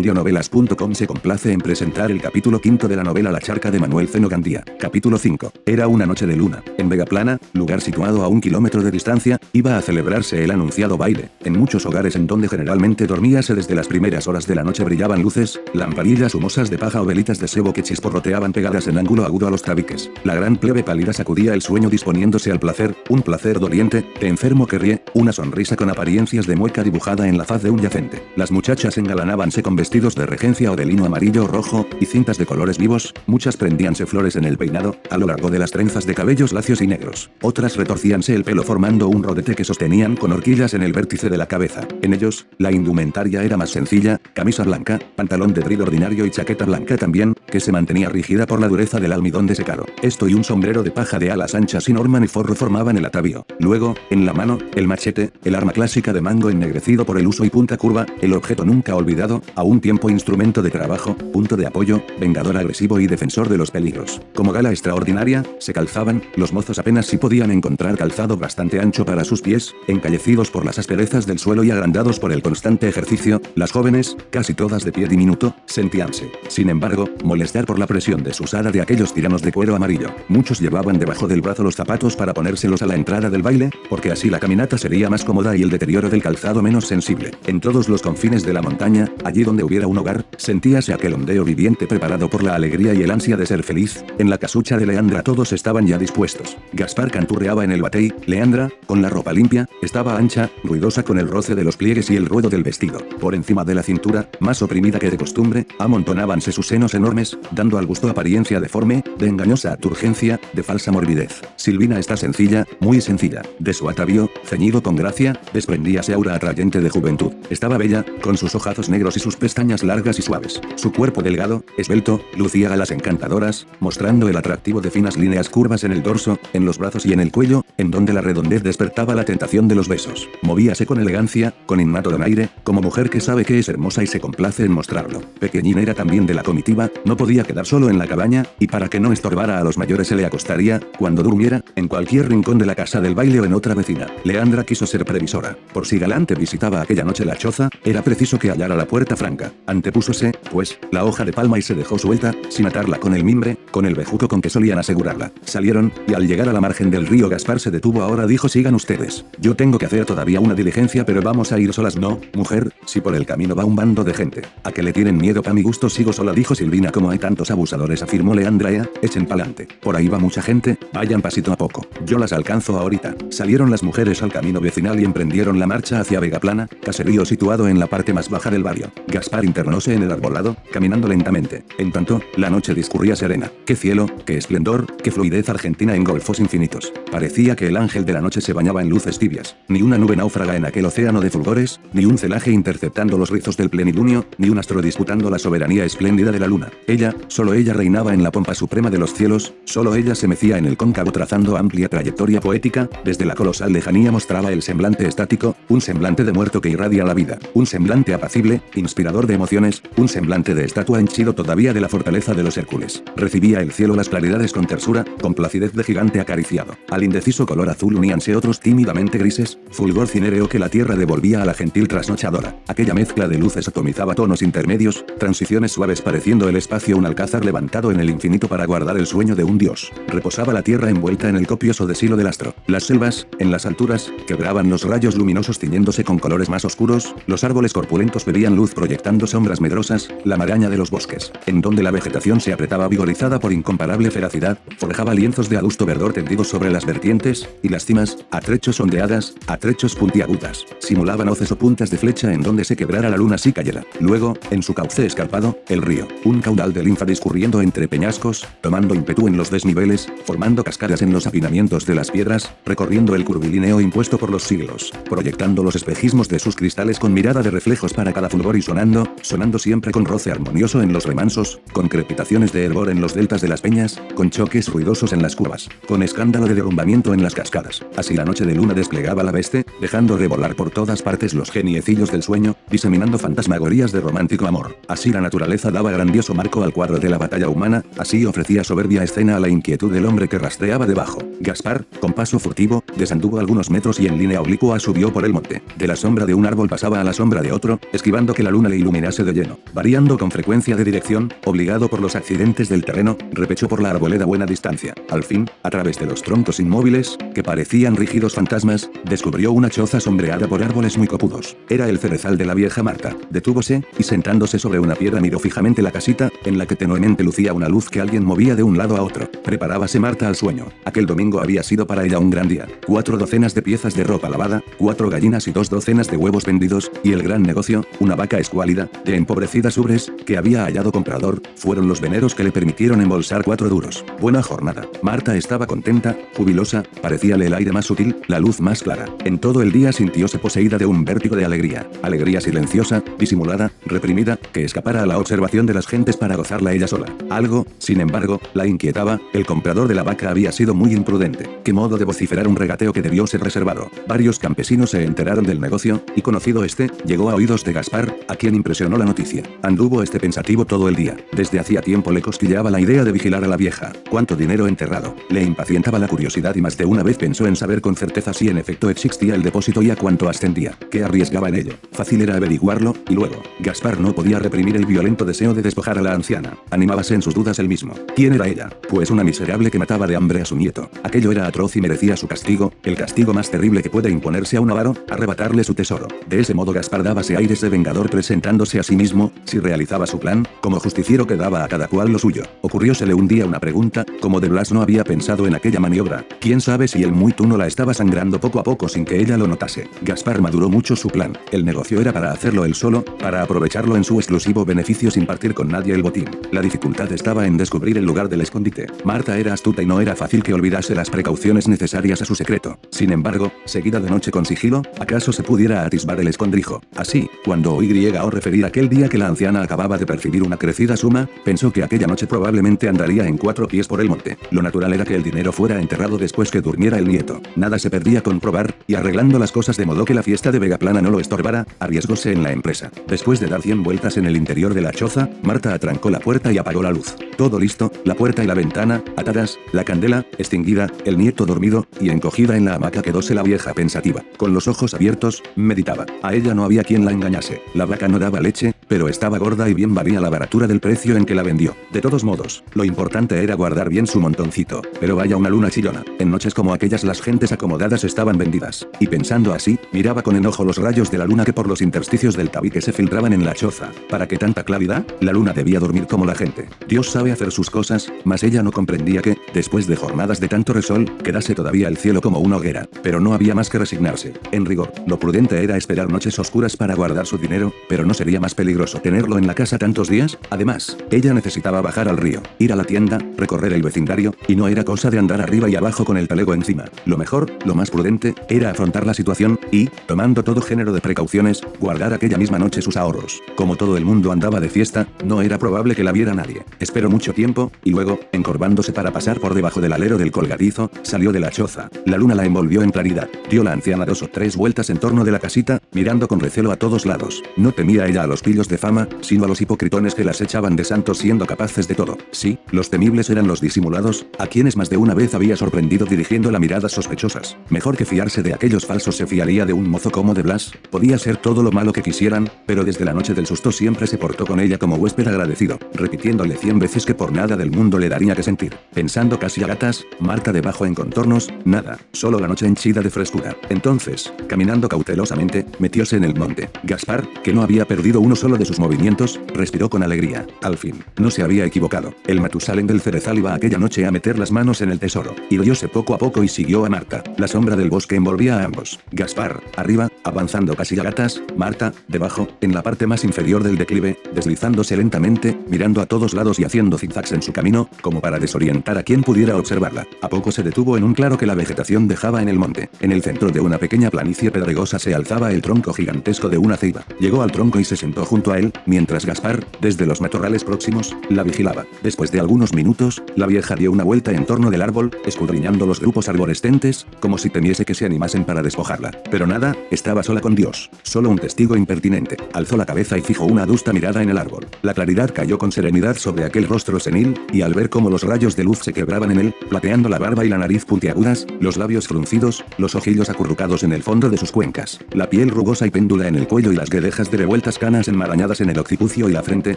Audionovelas.com se complace en presentar el capítulo quinto de la novela La Charca de Manuel Zeno Gandía. Capítulo 5. Era una noche de luna. En Vegaplana, lugar situado a un kilómetro de distancia, iba a celebrarse el anunciado baile. En muchos hogares en donde generalmente dormíase desde las primeras horas de la noche brillaban luces, lamparillas humosas de paja o velitas de sebo que chisporroteaban pegadas en ángulo agudo a los tabiques. La gran plebe pálida sacudía el sueño disponiéndose al placer, un placer doliente, de enfermo que ríe, una sonrisa con apariencias de mueca dibujada en la faz de un yacente. Las muchachas engalanábanse con vestidos de regencia o de lino amarillo o rojo, y cintas de colores vivos, muchas prendíanse flores en el peinado, a lo largo de las trenzas de cabellos lacios y negros. Otras retorcíanse el pelo formando un rodete que sostenían con horquillas en el vértice de la cabeza. En ellos, la indumentaria era más sencilla, camisa blanca, pantalón de drill ordinario y chaqueta blanca también, que se mantenía rígida por la dureza del almidón de secado. Esto y un sombrero de paja de alas anchas sin orma ni forro formaban el atavío. Luego, en la mano, el machete, el arma clásica de mango ennegrecido por el uso y punta curva, el objeto nunca olvidado, a tiempo instrumento de trabajo, punto de apoyo, vengador agresivo y defensor de los peligros. Como gala extraordinaria, se calzaban, los mozos apenas si podían encontrar calzado bastante ancho para sus pies, encallecidos por las asperezas del suelo y agrandados por el constante ejercicio, las jóvenes, casi todas de pie diminuto, sentíanse, sin embargo, molestar por la presión desusada de aquellos tiranos de cuero amarillo. Muchos llevaban debajo del brazo los zapatos para ponérselos a la entrada del baile, porque así la caminata sería más cómoda y el deterioro del calzado menos sensible. En todos los confines de la montaña, allí donde hubiera un hogar, sentíase aquel ondeo viviente preparado por la alegría y el ansia de ser feliz. En la casucha de Leandra todos estaban ya dispuestos. Gaspar canturreaba en el batey, Leandra, con la ropa limpia, estaba ancha, ruidosa con el roce de los pliegues y el ruedo del vestido. Por encima de la cintura, más oprimida que de costumbre, amontonábanse sus senos enormes, dando al gusto apariencia deforme, de engañosa turgencia, de falsa morbidez. Silvina está sencilla, muy sencilla. De su atavío, ceñido con gracia, desprendíase aura atrayente de juventud. Estaba bella, con sus ojazos negros y sus largas y suaves. Su cuerpo delgado, esbelto, lucía alas encantadoras, mostrando el atractivo de finas líneas curvas en el dorso, en los brazos y en el cuello, en donde la redondez despertaba la tentación de los besos. Movíase con elegancia, con innato donaire, como mujer que sabe que es hermosa y se complace en mostrarlo. Pequeñín era también de la comitiva, no podía quedar solo en la cabaña, y para que no estorbara a los mayores se le acostaría, cuando durmiera, en cualquier rincón de la casa del baile o en otra vecina. Leandra quiso ser previsora. Por si Galante visitaba aquella noche la choza, era preciso que hallara la puerta franca. Antepúsose, pues, la hoja de palma y se dejó suelta, sin atarla con el mimbre, con el bejuco con que solían asegurarla. Salieron, y al llegar a la margen del río Gaspar se detuvo ahora dijo sigan ustedes. Yo tengo que hacer todavía una diligencia pero vamos a ir solas no, mujer, si por el camino va un bando de gente. A que le tienen miedo pa mi gusto sigo sola dijo Silvina como hay tantos abusadores afirmó Leandrea, echen pa'lante. Por ahí va mucha gente, vayan pasito a poco. Yo las alcanzo ahorita. Salieron las mujeres al camino vecinal y emprendieron la marcha hacia Vegaplana, caserío situado en la parte más baja del barrio. Gaspar internóse en el arbolado, caminando lentamente. En tanto, la noche discurría serena. Qué cielo, qué esplendor, qué fluidez argentina en golfos infinitos. Parecía que el ángel de la noche se bañaba en luces tibias. Ni una nube náufraga en aquel océano de fulgores, ni un celaje interceptando los rizos del plenilunio, ni un astro disputando la soberanía espléndida de la luna. Ella, solo ella reinaba en la pompa suprema de los cielos, solo ella se mecía en el cóncavo trazando amplia trayectoria poética, desde la colosal lejanía mostraba el semblante estático, un semblante de muerto que irradia la vida, un semblante apacible, inspirador de emociones, un semblante de estatua henchido todavía de la fortaleza de los Hércules. Recibía el cielo las claridades con tersura, con placidez de gigante acariciado. Al indeciso color azul uníanse otros tímidamente grises, fulgor cinéreo que la tierra devolvía a la gentil trasnochadora. Aquella mezcla de luces atomizaba tonos intermedios, transiciones suaves pareciendo el espacio un alcázar levantado en el infinito para guardar el sueño de un dios. Reposaba la tierra envuelta en el copioso desilo del astro. Las selvas, en las alturas, quebraban los rayos luminosos tiñéndose con colores más oscuros, los árboles corpulentos bebían luz sombras medrosas, la maraña de los bosques, en donde la vegetación se apretaba vigorizada por incomparable feracidad, forjaba lienzos de adusto verdor tendidos sobre las vertientes, y las cimas, a trechos ondeadas, a trechos puntiagudas, simulaban hoces o puntas de flecha en donde se quebrara la luna si cayera. Luego, en su cauce escarpado, el río, un caudal de linfa discurriendo entre peñascos, tomando ímpetu en los desniveles, formando cascadas en los apinamientos de las piedras, recorriendo el curvilíneo impuesto por los siglos, proyectando los espejismos de sus cristales con mirada de reflejos para cada fulgor y sonando, sonando siempre con roce armonioso en los remansos, con crepitaciones de hervor en los del altas de las peñas, con choques ruidosos en las curvas, con escándalo de derrumbamiento en las cascadas. Así la noche de luna desplegaba la veste, dejando revolar por todas partes los geniecillos del sueño, diseminando fantasmagorías de romántico amor. Así la naturaleza daba grandioso marco al cuadro de la batalla humana, así ofrecía soberbia escena a la inquietud del hombre que rastreaba debajo. Gaspar, con paso furtivo, desanduvo algunos metros y en línea oblicua subió por el monte. De la sombra de un árbol pasaba a la sombra de otro, esquivando que la luna le iluminase de lleno. Variando con frecuencia de dirección, obligado por los accidentes del terreno, repechó por la arboleda buena distancia. Al fin, a través de los troncos inmóviles, que parecían rígidos fantasmas, descubrió una choza sombreada por árboles muy copudos. Era el cerezal de la vieja Marta. Detúvose, y sentándose sobre una piedra miró fijamente la casita, en la que tenuemente lucía una luz que alguien movía de un lado a otro. Preparábase Marta al sueño. Aquel domingo había sido para ella un gran día. Cuatro docenas de piezas de ropa lavada, cuatro gallinas y dos docenas de huevos vendidos, y el gran negocio, una vaca de empobrecidas ubres, que había hallado comprador, fueron los veneros que le permitieron embolsar cuatro duros. Buena jornada. Marta estaba contenta, jubilosa, parecíale el aire más sutil, la luz más clara. En todo el día sintióse poseída de un vértigo de alegría. Alegría silenciosa, disimulada, reprimida, que escapara a la observación de las gentes para gozarla ella sola. Algo, sin embargo, la inquietaba, el comprador de la vaca había sido muy imprudente. ¿Qué modo de vociferar un regateo que debió ser reservado? Varios campesinos se enteraron del negocio, y conocido este, llegó a oídos de Gaspar, a quien impresionó la noticia. Anduvo este pensativo todo el día. Desde hacía tiempo le cosquilleaba la idea de vigilar a la vieja. ¿Cuánto dinero enterrado? Le impacientaba la curiosidad y más de una vez pensó en saber con certeza si en efecto existía el depósito y a cuánto ascendía. ¿Qué arriesgaba en ello? Fácil era averiguarlo, y luego, Gaspar no podía reprimir el violento deseo de despojar a la anciana. Animábase en sus dudas él mismo. ¿Quién era ella? Pues una miserable que mataba de hambre a su nieto. Aquello era atroz y merecía su castigo, el castigo más terrible que puede imponerse a un avaro, arrebatarle su tesoro. De ese modo Gaspar dábase aires de vengador a sí mismo, si realizaba su plan, como justiciero que daba a cada cual lo suyo. Ocurriósele un día una pregunta, como de Blas no había pensado en aquella maniobra, quién sabe si el muy tuno la estaba sangrando poco a poco sin que ella lo notase. Gaspar maduró mucho su plan, el negocio era para hacerlo él solo, para aprovecharlo en su exclusivo beneficio sin partir con nadie el botín. La dificultad estaba en descubrir el lugar del escondite. Marta era astuta y no era fácil que olvidase las precauciones necesarias a su secreto. Sin embargo, seguida de noche con sigilo, acaso se pudiera atisbar el escondrijo. Así, cuando oí o referir aquel día que la anciana acababa de percibir una crecida suma, pensó que aquella noche probablemente andaría en cuatro pies por el monte. Lo natural era que el dinero fuera enterrado después que durmiera el nieto. Nada se perdía con probar, y arreglando las cosas de modo que la fiesta de Vegaplana no lo estorbara, arriesgóse en la empresa. Después de dar 100 vueltas en el interior de la choza, Marta atrancó la puerta y apagó la luz. Todo listo, la puerta y la ventana, atadas, la candela, extinguida, el nieto dormido, y encogida en la hamaca quedóse la vieja pensativa. Con los ojos abiertos, meditaba. A ella no había quien la engañase. La vaca no daba leche, pero estaba gorda y bien valía la baratura del precio en que la vendió. De todos modos, lo importante era guardar bien su montoncito. Pero vaya una luna chillona. En noches como aquellas las gentes acomodadas estaban vendidas. Y pensando así, miraba con enojo los rayos de la luna que por los intersticios del tabique se filtraban en la choza. ¿Para qué tanta claridad? La luna debía dormir como la gente. Dios sabe hacer sus cosas, mas ella no comprendía que, después de jornadas de tanto resol, quedase todavía el cielo como una hoguera. Pero no había más que resignarse. En rigor, lo prudente era esperar noches oscuras para guardar su dinero, pero no sería más peligroso tenerlo en la casa tantos días. Además, ella necesitaba bajar al río, ir a la tienda, recorrer el vecindario, y no era cosa de andar arriba y abajo con el talego encima. Lo mejor, lo más prudente, era afrontar la situación y, tomando todo género de precauciones, guardar aquella misma noche sus ahorros. Como todo el mundo andaba de fiesta, no era probable que la viera nadie. Esperó mucho tiempo, y luego, encorvándose para pasar por debajo del alero del colgadizo, salió de la choza. La luna la envolvió en claridad. Dio la anciana dos o tres vueltas en torno de la casita, mirando con recelo a todos lados. No temía a los pillos de fama, sino a los hipocritones que las echaban de santos siendo capaces de todo. Sí, los temibles eran los disimulados, a quienes más de una vez había sorprendido dirigiendo la mirada sospechosas. Mejor que fiarse de aquellos falsos se fiaría de un mozo como de Blas, podía ser todo lo malo que quisieran, pero desde la noche del susto siempre se portó con ella como huésped agradecido, repitiéndole cien veces que por nada del mundo le daría que sentir. Pensando casi a gatas, Marta debajo en contornos, nada, solo la noche henchida de frescura. Entonces, caminando cautelosamente, metióse en el monte. Gaspar, que no había perdido uno solo de sus movimientos, respiró con alegría. Al fin, no se había equivocado. El Matusalén del cerezal iba aquella noche a meter las manos en el tesoro. Irguióse poco a poco y siguió a Marta. La sombra del bosque envolvía a ambos. Gaspar, arriba, avanzando casi a gatas, Marta, debajo, en la parte más inferior del declive, deslizándose lentamente, mirando a todos lados y haciendo zigzags en su camino, como para desorientar a quien pudiera observarla. A poco se detuvo en un claro que la vegetación dejaba en el monte. En el centro de una pequeña planicie pedregosa se alzaba el tronco gigantesco de una ceiba. Llegó al tronco y se sentó junto a él, mientras Gaspar, desde los matorrales próximos, la vigilaba. Después de algunos minutos, la vieja dio una vuelta en torno del árbol, escudriñando los grupos arborescentes, como si temiese que se animasen para despojarla. Pero nada, estaba sola con Dios. Solo un testigo impertinente. Alzó la cabeza y fijó una adusta mirada en el árbol. La claridad cayó con serenidad sobre aquel rostro senil, y al ver cómo los rayos de luz se quebraban en él, plateando la barba y la nariz puntiagudas, los labios fruncidos, los ojillos acurrucados en el fondo de sus cuencas, la piel rugosa y péndula en el cuello y las guedejas de canas enmarañadas en el occipucio y la frente,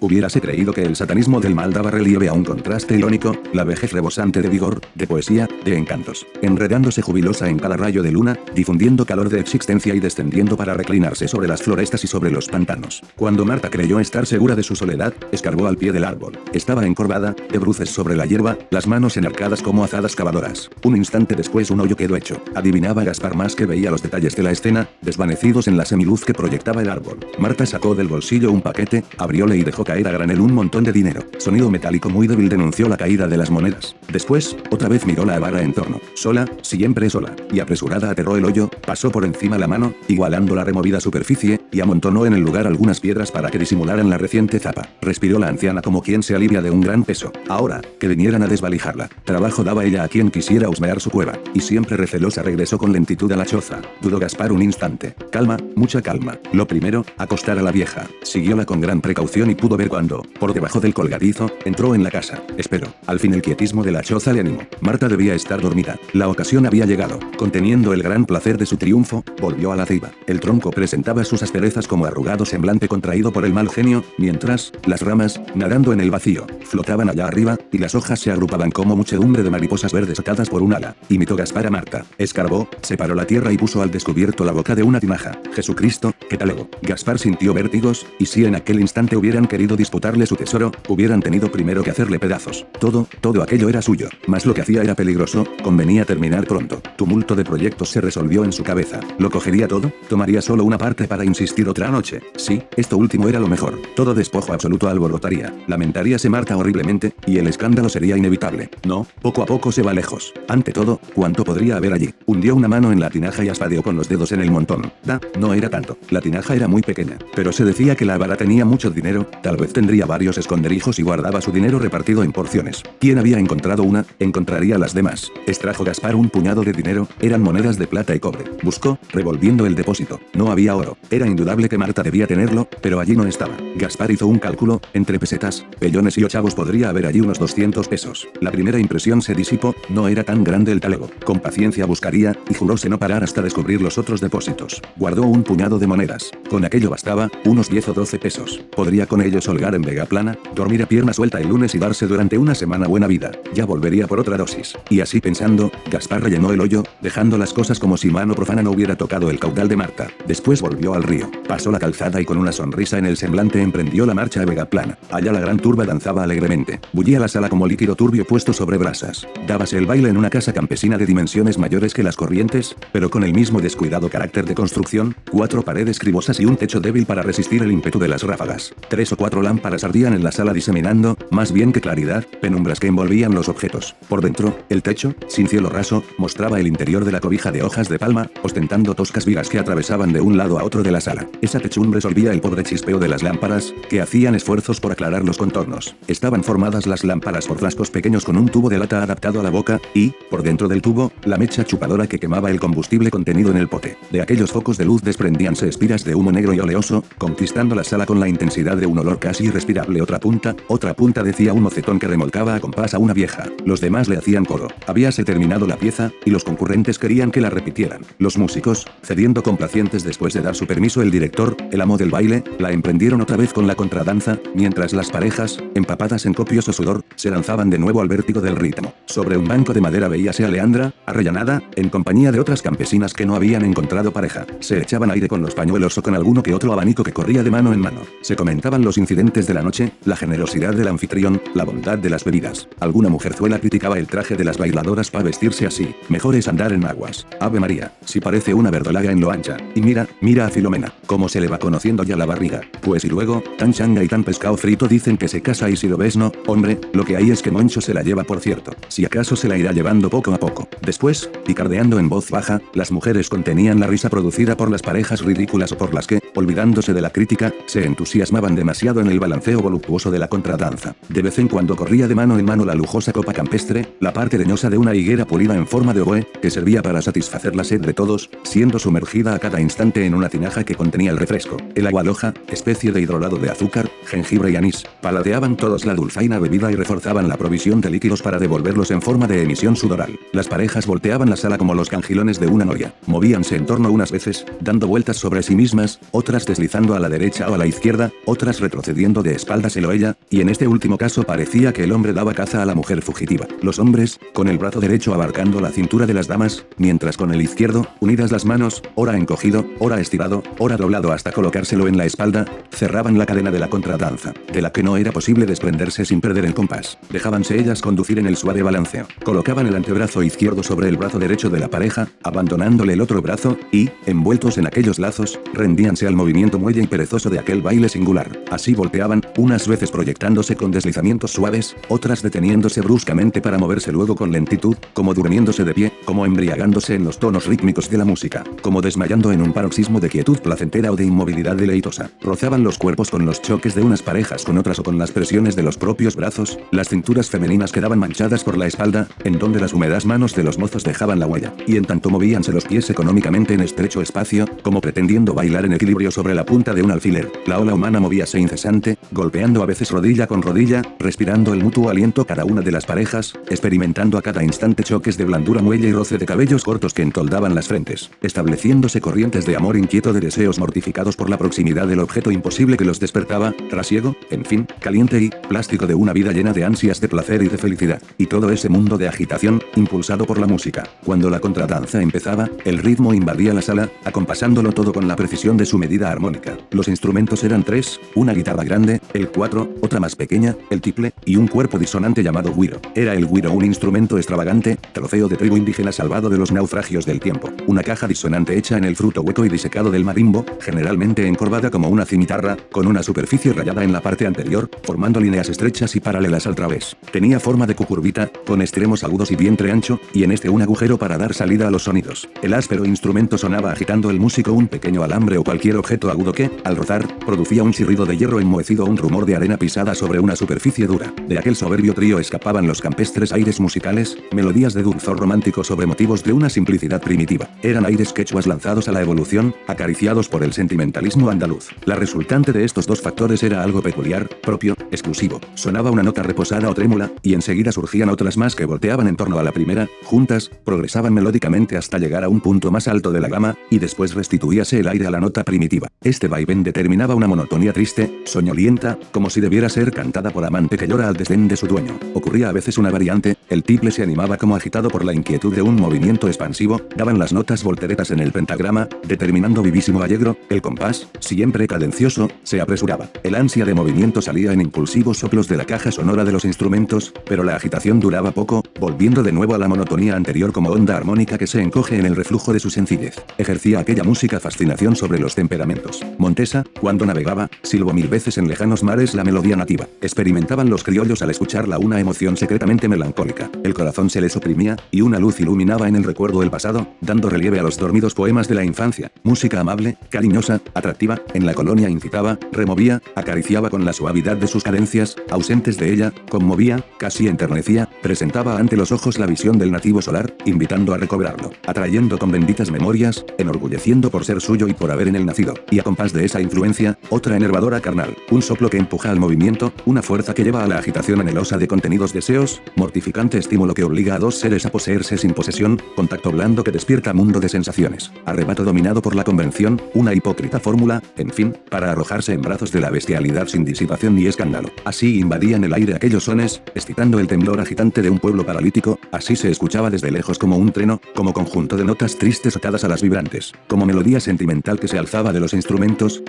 hubiérase creído que el satanismo del mal daba relieve a un contraste irónico, la vejez rebosante de vigor, de poesía, de encantos, enredándose jubilosa en cada rayo de luna, difundiendo calor de existencia y descendiendo para reclinarse sobre las florestas y sobre los pantanos. Cuando Marta creyó estar segura de su soledad, escarbó al pie del árbol. Estaba encorvada, de bruces sobre la hierba, las manos enarcadas como azadas cavadoras. Un instante después un hoyo quedó hecho. Adivinaba Gaspar más que veía los detalles de la escena, desvanecidos en la semiluz que proyectaba el árbol. Marta sacó del bolsillo un paquete, abrióle y dejó caer a granel un montón de dinero. Sonido metálico muy débil denunció la caída de las monedas. Después, otra vez miró la vara en torno. Sola, siempre sola, y apresurada aterró el hoyo, pasó por encima la mano, igualando la removida superficie, y amontonó en el lugar algunas piedras para que disimularan la reciente zapa. Respiró la anciana como quien se alivia de un gran peso. Ahora, que vinieran a desvalijarla. Trabajo daba ella a quien quisiera husmear su cueva. Y siempre recelosa regresó con lentitud a la choza. Dudó Gaspar un instante. Calma, mucha calma. Lo primero, acostar la vieja. Siguióla con gran precaución y pudo ver cuando, por debajo del colgadizo, entró en la casa. Esperó. Al fin el quietismo de la choza le animó. Marta debía estar dormida. La ocasión había llegado. Conteniendo el gran placer de su triunfo, volvió a la ceiba. El tronco presentaba sus asperezas como arrugado semblante contraído por el mal genio, mientras, las ramas, nadando en el vacío, flotaban allá arriba, y las hojas se agrupaban como muchedumbre de mariposas verdes atadas por un ala. Imitó Gaspar a Marta. Escarbó, separó la tierra y puso al descubierto la boca de una tinaja. Jesucristo, ¿qué talego? Gaspar sintió vértigos, y si en aquel instante hubieran querido disputarle su tesoro, hubieran tenido primero que hacerle pedazos. Todo, todo aquello era suyo. Mas lo que hacía era peligroso, convenía terminar pronto. Tumulto de proyectos se resolvió en su cabeza. ¿Lo cogería todo? ¿Tomaría solo una parte para insistir otra noche? Sí, esto último era lo mejor. Todo despojo absoluto alborotaría. Lamentaríase Marta horriblemente, y el escándalo sería inevitable. No, poco a poco se va lejos. Ante todo, ¿cuánto podría haber allí? Hundió una mano en la tinaja y aspadeó con los dedos en el montón. Da, no era tanto. La tinaja era muy pequeña. Pero se decía que la vara tenía mucho dinero, tal vez tendría varios esconderijos y guardaba su dinero repartido en porciones. ¿Quién había encontrado una? Encontraría las demás. Extrajo Gaspar un puñado de dinero, eran monedas de plata y cobre. Buscó, revolviendo el depósito. No había oro. Era indudable que Marta debía tenerlo, pero allí no estaba. Gaspar hizo un cálculo, entre pesetas, pellones y ochavos podría haber allí unos 200 pesos. La primera impresión se disipó, no era tan grande el talego. Con paciencia buscaría, y juróse no parar hasta descubrir los otros depósitos. Guardó un puñado de monedas. Con aquello bastaba, unos 10 o 12 pesos. Podría con ellos holgar en Vega Plana, dormir a pierna suelta el lunes y darse durante una semana buena vida. Ya volvería por otra dosis. Y así pensando, Gaspar rellenó el hoyo, dejando las cosas como si mano profana no hubiera tocado el caudal de Marta. Después volvió al río. Pasó la calzada y con una sonrisa en el semblante emprendió la marcha a Vega Plana. Allá la gran turba danzaba alegremente. Bullía la sala como líquido turbio puesto sobre brasas. Dábase el baile en una casa campesina de dimensiones mayores que las corrientes, pero con el mismo descuidado carácter de construcción, cuatro paredes cribosas y un techo débil para resistir el ímpetu de las ráfagas. Tres o cuatro lámparas ardían en la sala diseminando, más bien que claridad, penumbras que envolvían los objetos. Por dentro, el techo, sin cielo raso, mostraba el interior de la cobija de hojas de palma, ostentando toscas vigas que atravesaban de un lado a otro de la sala. Esa techumbre solvía el pobre chispeo de las lámparas, que hacían esfuerzos por aclarar los contornos. Estaban formadas las lámparas por frascos pequeños con un tubo de lata adaptado a la boca, y, por dentro del tubo, la mecha chupadora que quemaba el combustible contenido en el pote. De aquellos focos de luz desprendíanse espiras de humo negro y oleoso, conquistando la sala con la intensidad de un olor casi irrespirable. Otra punta, otra punta decía un mocetón que remolcaba a compás a una vieja. Los demás le hacían coro. Habíase terminado la pieza, y los concurrentes querían que la repitieran. Los músicos, cediendo complacientes después de dar su permiso el director, el amo del baile, la emprendieron otra vez con la contradanza, mientras las parejas, empapadas en copioso sudor, se lanzaban de nuevo al vértigo del ritmo. Sobre un banco de madera veíase a Leandra, arrellanada, en compañía de otras campesinas que no habían encontrado pareja. Se echaban aire con los pañuelos o con alguno que otro abanico que corría de mano en mano. Se comentaban los incidentes de la noche, la generosidad del anfitrión, la bondad de las bebidas. Alguna mujerzuela criticaba el traje de las bailadoras para vestirse así. Mejor es andar en aguas. Ave María, si parece una verdolaga en lo ancha. Y mira, mira a Filomena, cómo se le va conociendo ya la barriga. Pues y luego, tan changa y tan pescado frito dicen que se casa y si lo ves no, hombre, lo que hay es que Moncho se la lleva por cierto. Si acaso se la irá llevando poco a poco. Después, picardeando en voz baja, las mujeres contenían la risa producida por las parejas ridículas o por las que, de la crítica, se entusiasmaban demasiado en el balanceo voluptuoso de la contradanza. De vez en cuando corría de mano en mano la lujosa copa campestre, la parte leñosa de una higuera pulida en forma de oboe, que servía para satisfacer la sed de todos, siendo sumergida a cada instante en una tinaja que contenía el refresco. El agua loja, especie de hidrolado de azúcar, jengibre y anís, paladeaban todos la dulzaina bebida y reforzaban la provisión de líquidos para devolverlos en forma de emisión sudoral. Las parejas volteaban la sala como los cangilones de una noria. Movíanse en torno unas veces, dando vueltas sobre sí mismas, otras deslizando a la derecha o a la izquierda, otras retrocediendo de espaldas el o ella, y en este último caso parecía que el hombre daba caza a la mujer fugitiva. Los hombres, con el brazo derecho abarcando la cintura de las damas, mientras con el izquierdo, unidas las manos, ora encogido, ora estirado, ora doblado hasta colocárselo en la espalda, cerraban la cadena de la contradanza, de la que no era posible desprenderse sin perder el compás. Dejábanse ellas conducir en el suave balanceo. Colocaban el antebrazo izquierdo sobre el brazo derecho de la pareja, abandonándole el otro brazo, y, envueltos en aquellos lazos, rendíanse al movimiento muelle perezoso de aquel baile singular. Así volteaban, unas veces proyectándose con deslizamientos suaves, otras deteniéndose bruscamente para moverse luego con lentitud, como durmiéndose de pie, como embriagándose en los tonos rítmicos de la música, como desmayando en un paroxismo de quietud placentera o de inmovilidad deleitosa. Rozaban los cuerpos con los choques de unas parejas con otras o con las presiones de los propios brazos, las cinturas femeninas quedaban manchadas por la espalda, en donde las húmedas manos de los mozos dejaban la huella, y en tanto movíanse los pies económicamente en estrecho espacio, como pretendiendo bailar en equilibrio sobre la punta de un alfiler. La ola humana movíase incesante, golpeando a veces rodilla con rodilla, respirando el mutuo aliento cada una de las parejas, experimentando a cada instante choques de blandura muelle y roce de cabellos cortos que entoldaban las frentes, estableciéndose corrientes de amor inquieto de deseos mortificados por la proximidad del objeto imposible que los despertaba, trasiego, en fin, caliente y plástico de una vida llena de ansias de placer y de felicidad, y todo ese mundo de agitación, impulsado por la música. Cuando la contradanza empezaba, el ritmo invadía la sala, acompasándolo todo con la precisión de su medida armónica. Los instrumentos eran tres, una guitarra grande, el cuatro, otra más pequeña, el tiple, y un cuerpo disonante llamado guiro. Era el guiro un instrumento extravagante, trofeo de tribu indígena salvado de los naufragios del tiempo. Una caja disonante hecha en el fruto hueco y disecado del marimbo, generalmente encorvada como una cimitarra, con una superficie rayada en la parte anterior, formando líneas estrechas y paralelas al través. Tenía forma de cucurbita, con extremos agudos y vientre ancho, y en este un agujero para dar salida a los sonidos. El áspero instrumento sonaba agitando el músico un pequeño alambre o cualquier objeto agudo que, al rozar, producía un chirrido de hierro enmohecido o un rumor de arena pisada sobre una superficie dura. De aquel soberbio trío escapaban los campestres aires musicales, melodías de dulzor romántico sobre motivos de una simplicidad primitiva. Eran aires quechuas lanzados a la evolución, acariciados por el sentimentalismo andaluz. La resultante de estos dos factores era algo peculiar, propio, exclusivo. Sonaba una nota reposada o trémula, y enseguida surgían otras más que volteaban en torno a la primera, juntas, progresaban melódicamente hasta llegar a un punto más alto de la gama, y después restituíase el aire a la nota primitiva. Este vaivén determinaba una monotonía triste, soñolienta, como si debiera ser cantada por amante que llora al desdén de su dueño. Ocurría a veces una variante, el tiple se animaba como agitado por la inquietud de un movimiento expansivo, daban las notas volteretas en el pentagrama, determinando vivísimo allegro, el compás, siempre cadencioso, se apresuraba. El ansia de movimiento salía en impulsivos soplos de la caja sonora de los instrumentos, pero la agitación duraba poco, volviendo de nuevo a la monotonía anterior como onda armónica que se encoge en el reflujo de su sencillez. Ejercía aquella música fascinación sobre los temperamentos. Montesa, cuando navegaba, silbó mil veces en lejanos mares la melodía nativa. Experimentaban los criollos al escucharla una emoción secretamente melancólica. El corazón se les oprimía, y una luz iluminaba en el recuerdo el pasado, dando relieve a los dormidos poemas de la infancia. Música amable, cariñosa, atractiva, en la colonia incitaba, removía, acariciaba con la suavidad de sus cadencias, ausentes de ella, conmovía, casi enternecía, presentaba ante los ojos la visión del nativo solar, invitando a recobrarlo, atrayendo con benditas memorias, enorgulleciendo por ser suyo y por haber en él nacido, y a compás de esa influencia, otra enervadora carnal, un soplo que empuja al movimiento, una fuerza que lleva a la agitación anhelosa de contenidos deseos, mortificante estímulo que obliga a dos seres a poseerse sin posesión, contacto blando que despierta mundo de sensaciones, arrebato dominado por la convención, una hipócrita fórmula, en fin, para arrojarse en brazos de la bestialidad sin disipación ni escándalo. Así invadían el aire aquellos sones, excitando el temblor agitante de un pueblo paralítico, así se escuchaba desde lejos como un treno, como conjunto de notas tristes atadas a las vibrantes, como melodía sentimental que se alzaba de los instrumentos,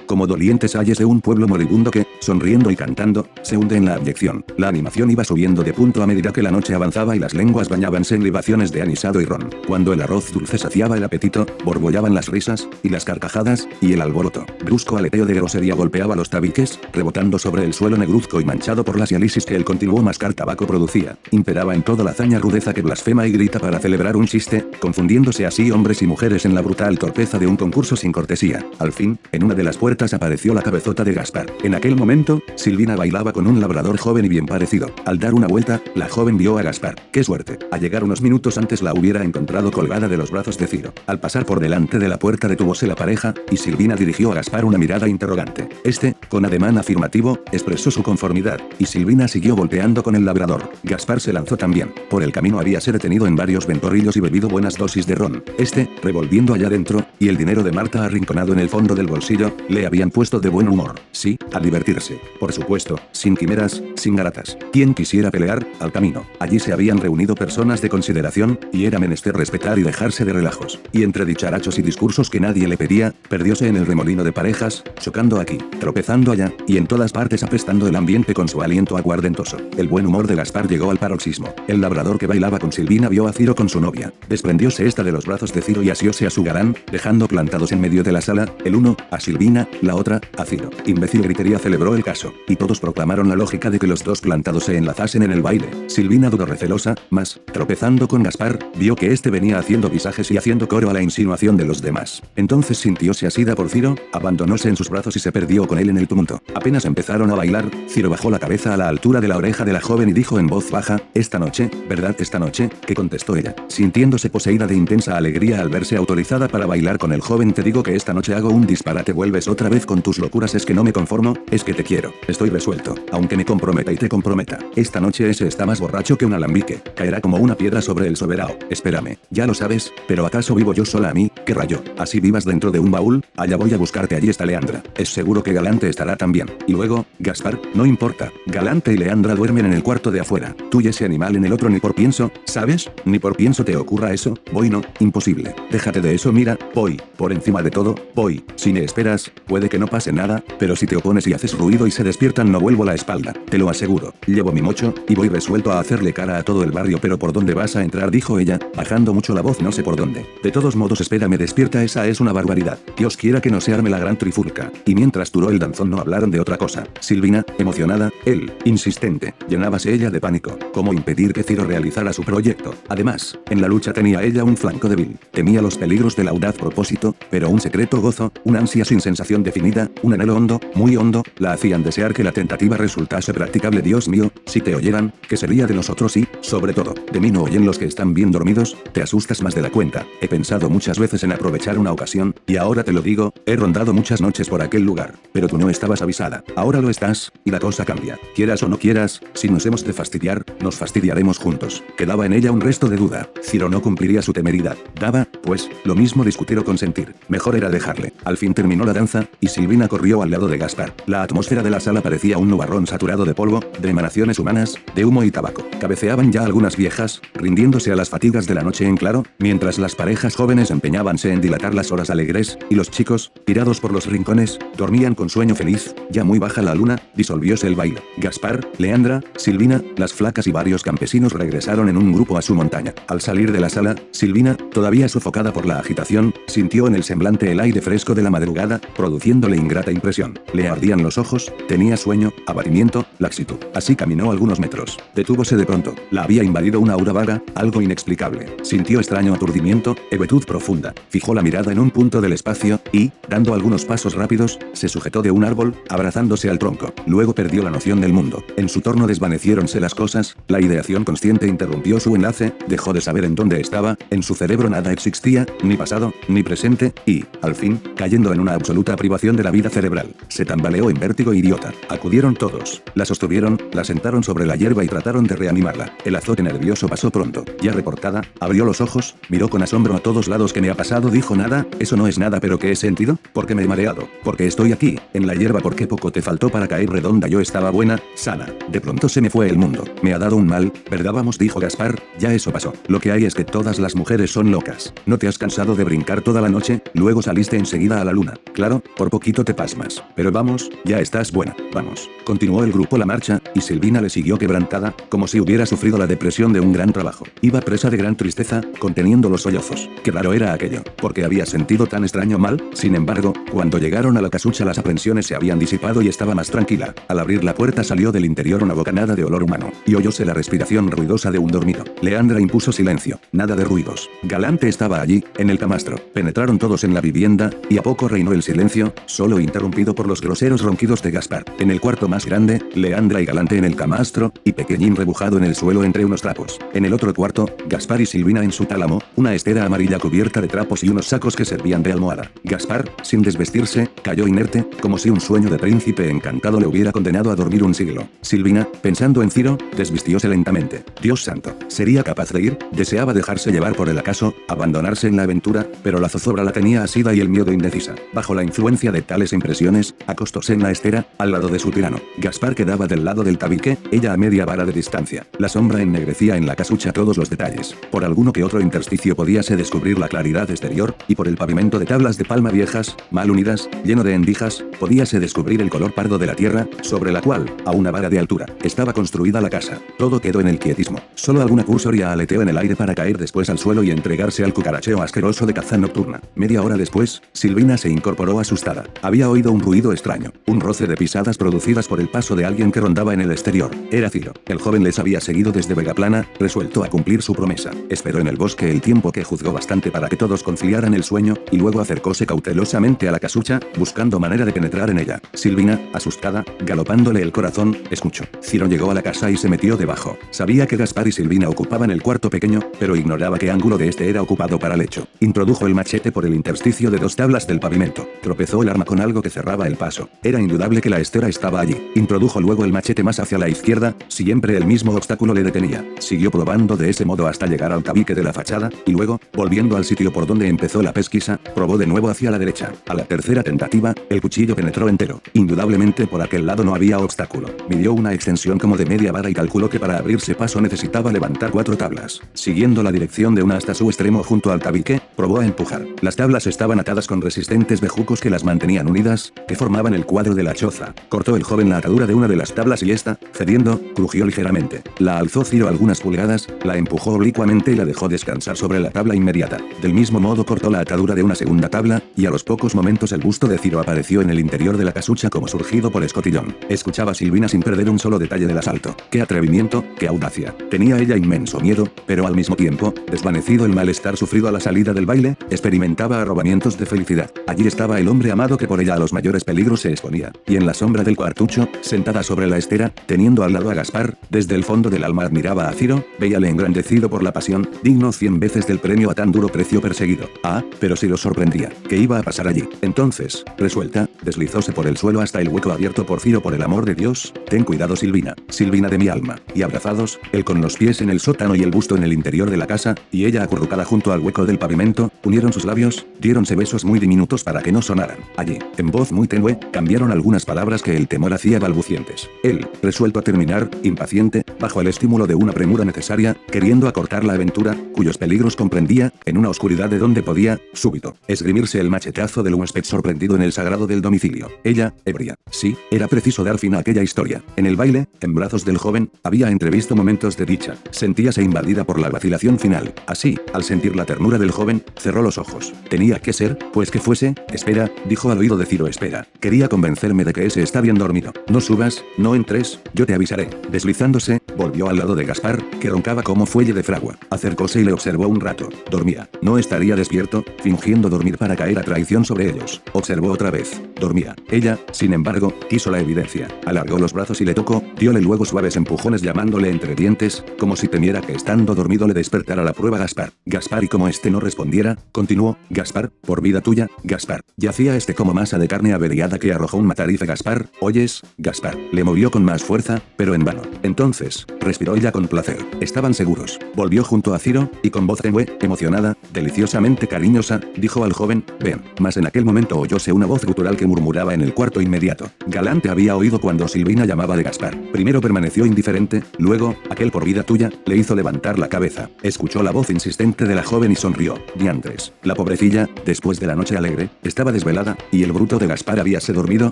como dolientes ayes de un pueblo moribundo que, sonriendo y cantando, se hunde en la abyección. La animación iba subiendo de punto a medida que la noche avanzaba avanzaba y las lenguas bañábanse en libaciones de anisado y ron. Cuando el arroz dulce saciaba el apetito, borbollaban las risas, y las carcajadas, y el alboroto. Brusco aleteo de grosería golpeaba los tabiques, rebotando sobre el suelo negruzco y manchado por las diálisis que el continuo mascar tabaco producía. Imperaba en toda la hazaña rudeza que blasfema y grita para celebrar un chiste, confundiéndose así hombres y mujeres en la brutal torpeza de un concurso sin cortesía. Al fin, en una de las puertas apareció la cabezota de Gaspar. En aquel momento, Silvina bailaba con un labrador joven y bien parecido. Al dar una vuelta, la joven vio a Gaspar. ¡Qué suerte! A llegar unos minutos antes la hubiera encontrado colgada de los brazos de Ciro. Al pasar por delante de la puerta detúvose la pareja, y Silvina dirigió a Gaspar una mirada interrogante. Este, con ademán afirmativo, expresó su conformidad, y Silvina siguió volteando con el labrador. Gaspar se lanzó también. Por el camino habíase detenido en varios ventorrillos y bebido buenas dosis de ron. Este, revolviendo allá dentro, y el dinero de Marta arrinconado en el fondo del bolsillo, le habían puesto de buen humor. Sí, a divertirse. Por supuesto, sin quimeras, sin garatas. Quien quisiera pelear, al camino. Allí se habían reunido personas de consideración, y era menester respetar y dejarse de relajos. Y entre dicharachos y discursos que nadie le pedía, perdióse en el remolino de parejas, chocando aquí, tropezando allá, y en todas partes apestando el ambiente con su aliento aguardentoso. El buen humor de Gaspar llegó al paroxismo. El labrador que bailaba con Silvina vio a Ciro con su novia. Desprendióse esta de los brazos de Ciro y asióse a su garán, dejando plantados en medio de la sala, el uno, a Silvina, la otra, a Ciro. Imbécil gritería celebró el caso, y todos proclamaron la lógica de que los dos plantados se enlazasen en el baile. Silvina dudó recelosa, mas, tropezando con Gaspar, vio que este venía haciendo visajes y haciendo coro a la insinuación de los demás. Entonces sintióse asida por Ciro, abandonóse en sus brazos y se perdió con él en el tumulto. Apenas empezaron a bailar, Ciro bajó la cabeza a la altura de la oreja de la joven y dijo en voz baja, esta noche, ¿verdad esta noche? que contestó ella, sintiéndose poseída de intensa alegría al verse autorizada para bailar con el joven te digo que esta noche hago un disparate vuelves otra vez con tus locuras es que no me conformo, es que te quiero, estoy resuelto, aunque me comprometa y te comprometa. Esta noche ese está más borracho que un alambique, caerá como una piedra sobre el soberano, espérame, ya lo sabes, pero ¿acaso vivo yo sola a mí? ¿Qué rayo? Así vivas dentro de un baúl, allá voy a buscarte allí está Leandra, es seguro que Galante estará también. Y luego, Gaspar, no importa, Galante y Leandra duermen en el cuarto de afuera, tú y ese animal en el otro ni por pienso, ¿sabes? Ni por pienso te ocurra eso, voy no, imposible. Déjate de eso mira, voy, por encima de todo, voy, si me esperas, puede que no pase nada, pero si te opones y haces ruido y se despiertan no vuelvo la espalda, te lo aseguro. Llevo mi mocho, y voy resuelto a hacerle cara a todo el barrio pero por dónde vas a entrar dijo ella, bajando mucho la voz no sé por dónde. De todos modos espera me despierta esa es una barbaridad. Dios quiera que no se arme la gran trifulca. Y mientras duró el danzón no hablaron de otra cosa. Silvina, emocionada, él, insistente, llenábase ella de pánico. ¿Cómo impedir que Ciro realizara su proyecto? Además, en la lucha tenía ella un flanco débil. Temía los peligros del audaz propósito, pero un secreto gozo, una ansia sin sensación definida, un anhelo hondo, muy hondo, la hacían desear que la tentativa resultase practicable. Dios mío, si te oyeran, ¿qué sería de nosotros y, sobre todo, de mí no oyen los que están bien dormidos? Te asustas más de la cuenta. He pensado muchas veces en aprovechar una ocasión, y ahora te lo digo, he rondado muchas noches por aquel lugar, pero tú no estabas avisada. Ahora lo estás, y la cosa cambia. Quieras o no quieras, si nos hemos de fastidiar, nos fastidiaremos juntos. Quedaba en ella un resto de duda. Ciro no cumpliría su temeridad. Daba, pues, lo mismo discutir o consentir. Mejor era dejarle. Al fin terminó la danza, y Silvina corrió al lado de Gaspar. La atmósfera de la sala parecía un nubarrón saturado de polvo, de emanaciones humanas, de humo y tabaco. Cabeceaban ya algunas viejas, rindiéndose a las fatigas de la noche en claro, mientras las parejas jóvenes empeñábanse en dilatar las horas alegres, y los chicos, tirados por los rincones, dormían con sueño feliz, ya muy baja la luna, disolvióse el baile. Gaspar, Leandra, Silvina, las flacas y varios campesinos regresaron en un grupo a su montaña. Al salir de la sala, Silvina, todavía sofocada por la agitación, sintió en el semblante el aire fresco de la madrugada, produciéndole ingrata impresión. Le ardían los ojos, tenía sueño, abatimiento, laxitud. Así caminó algunos metros. Detúvose de pronto. La había invadido una aura vaga, algo inexplicable. Sintió extraño aturdimiento, hebetud profunda. Fijó la mirada en un punto del espacio, y, dando algunos pasos rápidos, se sujetó de un árbol, abrazándose al tronco. Luego perdió la noción del mundo. En su torno desvaneciéronse las cosas, la ideación consciente interrumpió su enlace, dejó de saber en dónde estaba, en su cerebro nada existía, ni pasado, ni presente, y, al fin, cayendo en una absoluta privación de la vida cerebral, se tambaleó en vértigo idiota. Acudieron todos, la sostuvieron, la sentaron sobre la hierba y trataron de reanimarla. El azote nervioso pasó pronto. Ya reportada, abrió los ojos, miró con asombro a todos lados que me ha pasado, dijo nada, eso no es nada pero ¿qué he sentido? Porque me he mareado, porque estoy aquí, en la hierba porque poco te faltó para caer redonda yo estaba buena, sana. De pronto se me fue el mundo. Me ha dado un mal, ¿verdad? Vamos, dijo Gaspar, ya eso pasó. Lo que hay es que todas las mujeres son locas. ¿No te has cansado de brincar toda la noche? Luego saliste enseguida a la luna. Claro, por poquito te pasmas. Pero vamos, ya estás buena. Vamos. Continuó el grupo la marcha, y Silvina le siguió quebrantada, como si hubiera sufrido la depresión de un gran trabajo. Iba presa de gran tristeza, conteniendo los sollozos. Qué raro era aquello, porque había sentido tan extraño mal, sin embargo, cuando llegaron a la casucha las aprensiones se habían disipado y estaba más tranquila. Al abrir la puerta salió del interior una bocanada de olor humano, y oyóse la respiración ruidosa de un dormido. Leandra impuso silencio, nada de ruidos. Galante estaba allí, en el camastro. Penetraron todos en la vivienda, y a poco reinó el silencio, solo interrumpido por los groseros ronquidos de Gaspar. En el cuarto más grande, Leandra y Galante en el camastro, y Pequeñín rebujado en el suelo entre unos trapos. En el otro cuarto, Gaspar y Silvina en su tálamo, una estera amarilla cubierta de trapos y unos sacos que servían de almohada. Gaspar, sin desvestirse, cayó inerte, como si un sueño de príncipe encantado le hubiera condenado a dormir un siglo. Silvina, pensando en Ciro, desvistióse lentamente. Dios santo, ¿sería capaz de ir? Deseaba dejarse llevar por el acaso, abandonarse en la aventura, pero la zozobra la tenía asida y el miedo indecisa. Bajo la influencia de tales impresiones, acostóse en la estera, al lado de su tirano. Gaspar quedaba del lado del tabique, ella a media vara de distancia. La sombra ennegrecía en la casucha todos los detalles. Por alguno que otro intersticio podíase descubrir la claridad exterior, y por el pavimento de tablas de palma viejas, mal unidas, lleno de endijas, podíase descubrir el color pardo de la tierra, sobre la cual, a una vara de altura, estaba construida la casa. Todo quedó en el quietismo. Solo alguna cursoria aleteó en el aire para caer después al suelo y entregarse al cucaracheo asqueroso de caza nocturna. Media hora después, Silvina se incorporó asustada. Había oído un ruido extraño, un roce de pisadas producidas por el paso de alguien que rondaba en el exterior. Era Ciro. El joven les había seguido desde Vegaplana, resuelto a cumplir su promesa. Esperó en el bosque el tiempo que juzgó bastante para que todos confiaran el sueño, y luego acercóse cautelosamente a la casucha, buscando manera de penetrar en ella. Silvina, asustada, galopándole el corazón, escuchó. Ciro llegó a la casa y se metió debajo. Sabía que Gaspar y Silvina ocupaban el cuarto pequeño, pero ignoraba qué ángulo de este era ocupado para el. Introdujo el machete por el intersticio de dos tablas del pavimento. Tropezó el arma con algo que cerraba el paso. Era indudable que la estera estaba allí. Introdujo luego el machete más hacia la izquierda, siempre el mismo obstáculo le detenía. Siguió probando de ese modo hasta llegar al tabique de la fachada, y luego, volviendo al sitio por donde empezó la pesquisa, probó de nuevo hacia la derecha. A la tercera tentativa, el cuchillo penetró entero. Indudablemente por aquel lado no había obstáculo. Midió una extensión como de media vara y calculó que para abrirse paso necesitaba levantar cuatro tablas. Siguiendo la dirección de una hasta su extremo junto al tabique, probó a empujar. Las tablas estaban atadas con resistentes bejucos que las mantenían unidas, que formaban el cuadro de la choza. Cortó el joven la atadura de una de las tablas y esta, cediendo, crujió ligeramente. La alzó Ciro algunas pulgadas, la empujó oblicuamente y la dejó descansar sobre la tabla inmediata. Del mismo modo cortó la atadura de una segunda tabla, y a los pocos momentos el busto de Ciro apareció en el interior de la casucha como surgido por escotillón. Escuchaba Silvina sin perder un solo detalle del asalto. Qué atrevimiento, qué audacia. Tenía ella inmenso miedo, pero al mismo tiempo, desvanecido el malestar sufrido a la salida del baile, experimentaba arrobamientos de felicidad. Allí estaba el hombre amado que por ella a los mayores peligros se exponía, y en la sombra del cuartucho, sentada sobre la estera, teniendo al lado a Gaspar, desde el fondo del alma admiraba a Ciro, veíale engrandecido por la pasión, digno cien veces del premio a tan duro precio perseguido. Ah, pero si lo sorprendía, ¿qué iba a pasar allí? Entonces, resuelta, deslizóse por el suelo hasta el hueco abierto por Ciro por el amor de Dios, ten cuidado Silvina, Silvina de mi alma, y abrazados, él con los pies en el sótano y el busto en el interior de la casa, y ella acurrucada junto al hueco del pavimento, unieron sus labios, diéronse besos muy diminutos para que no sonaran. Allí, en voz muy tenue, cambiaron algunas palabras que el temor hacía balbucientes. Él, resuelto a terminar, impaciente, bajo el estímulo de una premura necesaria, queriendo acortar la aventura, cuyos peligros comprendía, en una oscuridad de donde podía, súbito, esgrimirse el machetazo del huésped sorprendido en el sagrado del domicilio. Ella, ebria. Sí, era preciso dar fin a aquella historia. En el baile, en brazos del joven, había entrevisto momentos de dicha. Sentíase invadida por la vacilación final. Así, al sentir la ternura del joven, cerró los ojos. Tenía que ser, pues que fuese, espera, dijo al oído de Ciro espera. Quería convencerme de que ese está bien dormido. No subas, no entres, yo te avisaré. Deslizándose, volvió al lado de Gaspar, que roncaba como fuelle de fragua. Acercóse y le observó un rato. Dormía. No estaría despierto, fingiendo dormir para caer a traición sobre ellos. Observó otra vez. Dormía. Ella, sin embargo, quiso la evidencia. Alargó los brazos y le tocó, diole luego suaves empujones llamándole entre dientes, como si temiera que estando dormido le despertara la prueba Gaspar. Gaspar y como este no respondiera, continuó, Gaspar, por vida tuya, Gaspar. Yacía este como masa de carne averiada que arrojó un matarife Gaspar, oyes, Gaspar. Le movió con más fuerza, pero en vano. Entonces, respiró ella con placer. Estaban seguros. Volvió junto a Ciro, y con voz tenue, emocionada, deliciosamente cariñosa, dijo al joven, ven. Mas en aquel momento oyóse una voz gutural que murmuraba en el cuarto inmediato. Galante había oído cuando Silvina llamaba de Gaspar. Primero permaneció indiferente, luego, aquel por vida tuya, le hizo levantar la cabeza. Escuchó la voz insistente de la joven y sonrió. Diantres. La pobrecilla, después de la noche alegre, estaba desvelada, y el bruto de Gaspar habíase dormido,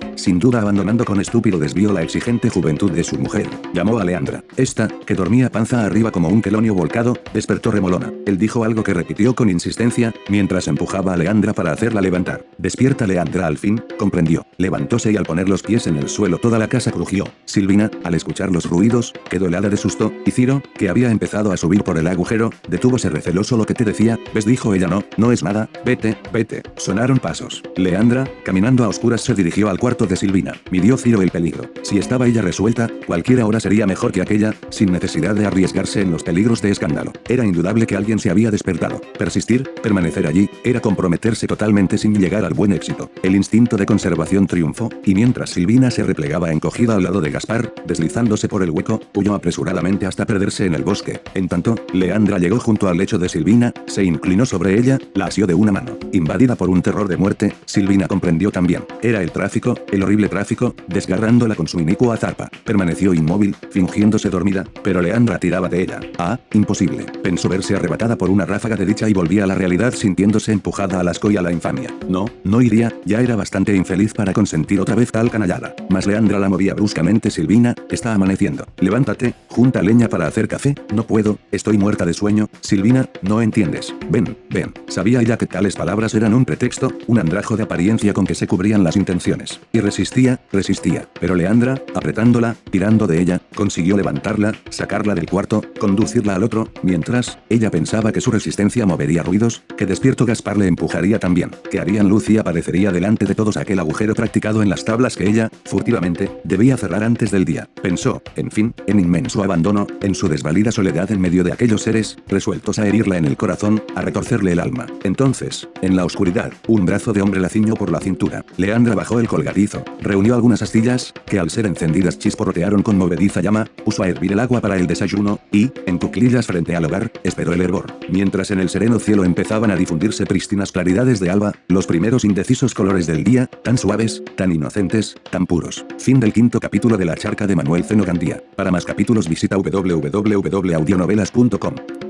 sin duda abandonando con estúpido desvío la exigente juventud de su mujer. Llamó a Leandra. Esta, que dormía panza arriba como un quelonio volcado, despertó remolona. Él dijo algo que repitió con insistencia, mientras empujaba a Leandra para hacerla levantar. Despierta Leandra al fin, comprendió. Levantóse y al poner los pies en el suelo toda la casa crujió. Silvina, al escuchar los ruidos, quedó helada de susto, y Ciro, que había empezado a subir por el agujero, detúvose receloso lo que te decía, ves dijo ella no, no es nada, vete, vete. Sonaron pasos. Leandra, caminando a oscuras se dirigió al cuarto de Silvina. Midió Ciro el peligro. Si estaba ella resuelta, cualquiera hora sería mejor que aquella, sin necesidad de arriesgarse en los peligros de escándalo. Era indudable que alguien se había despertado. Persistir, permanecer allí, era comprometerse totalmente sin llegar al buen éxito. El instinto de conservación triunfó, y mientras Silvina se replegaba encogida al lado de Gaspar, deslizándose por el hueco, huyó apresuradamente hasta perderse en el bosque. En tanto, Leandra llegó junto al lecho de Silvina, se inclinó sobre ella, la asió de una mano. Invadida por un terror de muerte, Silvina comprendió también. Era el tráfico, el horrible tráfico, desgarrándola con su inicua zarpa. Permaneció inmóvil, fingiéndose dormida, pero Leandra tiraba de ella. Ah, imposible. Pensó verse arrebatada por una ráfaga de dicha y volvía a la realidad sintiéndose empujada al asco y a la infamia. No, no iría, ya era bastante infeliz para consentir otra vez tal canallada. Mas Leandra la movía bruscamente Silvina, está amaneciendo. Levántate, junta leña para hacer café, no puedo, estoy muerta de sueño, Silvina, no entiendes. Ven, ven. Sabía ella que tales palabras eran un pretexto, un andrajo de apariencia con que se cubrían las intenciones. Y resistía, resistía. Pero Leandra, apretándola, tirando de ella, consiguió levantarla, sacarla del cuarto, conducirla al otro, mientras, ella pensaba que su resistencia movería ruidos, que despierto Gaspar le empujaría también, que harían luz y aparecería delante de todos aquel agujero practicado en las tablas que ella, furtivamente, debía cerrar antes del día. Pensó, en fin, en inmenso abandono, en su desvalida soledad en medio de aquellos seres, resueltos a herirla en el corazón, a retorcerle el alma. Entonces, en la oscuridad, un brazo de hombre la ciñó por la cintura. Leandra bajó el colgadizo, reunió algunas astillas, que al ser encendidas chisporrotearon con movediza llama, puso a hervir el agua para el desayuno, y, en cuclillas frente al hogar, esperó el hervor. Mientras en el sereno cielo empezaban a difundirse prístinas claridades de alba, los primeros indecisos colores del día, tan suaves, tan inocentes, tan puros. Fin del quinto capítulo de La charca de Manuel Zeno Gandía. Para más capítulos visita www.audionovelas.com.